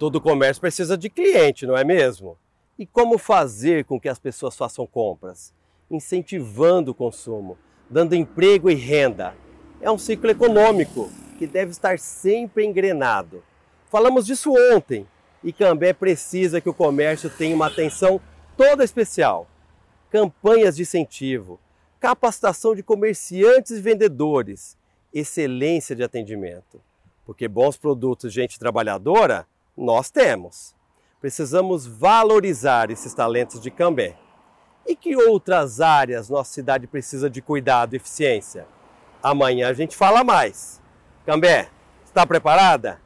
Todo comércio precisa de cliente, não é mesmo? E como fazer com que as pessoas façam compras? Incentivando o consumo, dando emprego e renda. É um ciclo econômico que deve estar sempre engrenado. Falamos disso ontem e Cambé precisa que o comércio tenha uma atenção toda especial. Campanhas de incentivo, capacitação de comerciantes e vendedores, excelência de atendimento. Porque bons produtos, gente trabalhadora, nós temos. Precisamos valorizar esses talentos de Cambé. E que outras áreas nossa cidade precisa de cuidado e eficiência? Amanhã a gente fala mais. Cambé, está preparada?